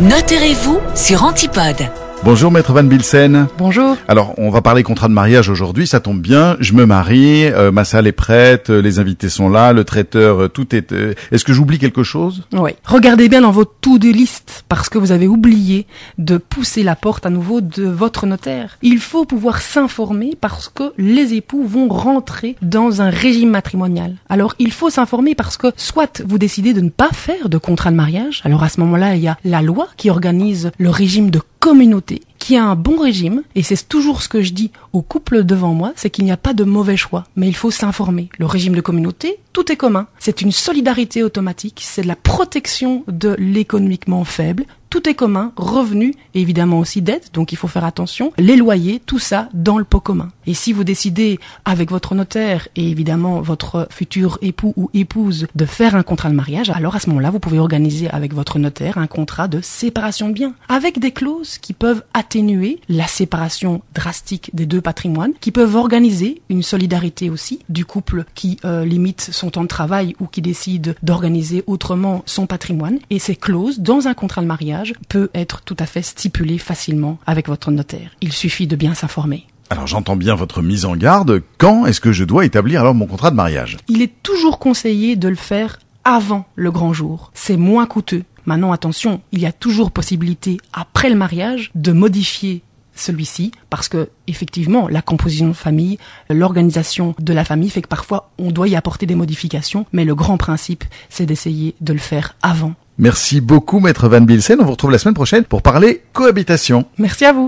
Notez-vous sur Antipode. Bonjour Maître Van Bilsen. Bonjour. Alors, on va parler contrat de mariage aujourd'hui, ça tombe bien. Je me marie, euh, ma salle est prête, euh, les invités sont là, le traiteur, euh, tout est... Est-ce que j'oublie quelque chose? Oui. Regardez bien dans vos to-do list parce que vous avez oublié de pousser la porte à nouveau de votre notaire. Il faut pouvoir s'informer parce que les époux vont rentrer dans un régime matrimonial. Alors, il faut s'informer parce que soit vous décidez de ne pas faire de contrat de mariage, alors à ce moment-là, il y a la loi qui organise le régime de communauté qui a un bon régime, et c'est toujours ce que je dis aux couples devant moi, c'est qu'il n'y a pas de mauvais choix, mais il faut s'informer. Le régime de communauté, tout est commun. C'est une solidarité automatique, c'est de la protection de l'économiquement faible, tout est commun, revenus, et évidemment aussi dettes, donc il faut faire attention, les loyers, tout ça dans le pot commun. Et si vous décidez avec votre notaire et évidemment votre futur époux ou épouse de faire un contrat de mariage, alors à ce moment-là, vous pouvez organiser avec votre notaire un contrat de séparation de biens, avec des clauses qui peuvent atténuer la séparation drastique des deux patrimoines, qui peuvent organiser une solidarité aussi du couple qui euh, limite son temps de travail ou qui décide d'organiser autrement son patrimoine. Et ces clauses, dans un contrat de mariage, peut être tout à fait stipulées facilement avec votre notaire. Il suffit de bien s'informer. Alors j'entends bien votre mise en garde. Quand est-ce que je dois établir alors mon contrat de mariage? Il est toujours conseillé de le faire avant le grand jour. C'est moins coûteux. Maintenant, attention, il y a toujours possibilité, après le mariage, de modifier celui-ci parce que effectivement la composition de famille, l'organisation de la famille fait que parfois on doit y apporter des modifications, mais le grand principe c'est d'essayer de le faire avant. Merci beaucoup Maître Van Bilsen. On vous retrouve la semaine prochaine pour parler cohabitation. Merci à vous.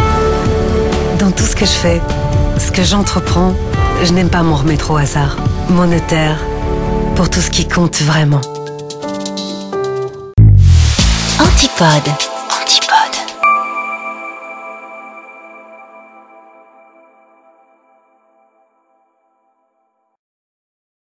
Dans tout ce que je fais, ce que j'entreprends, je n'aime pas m'en remettre au hasard. Mon notaire, pour tout ce qui compte vraiment. Antipode. Antipode.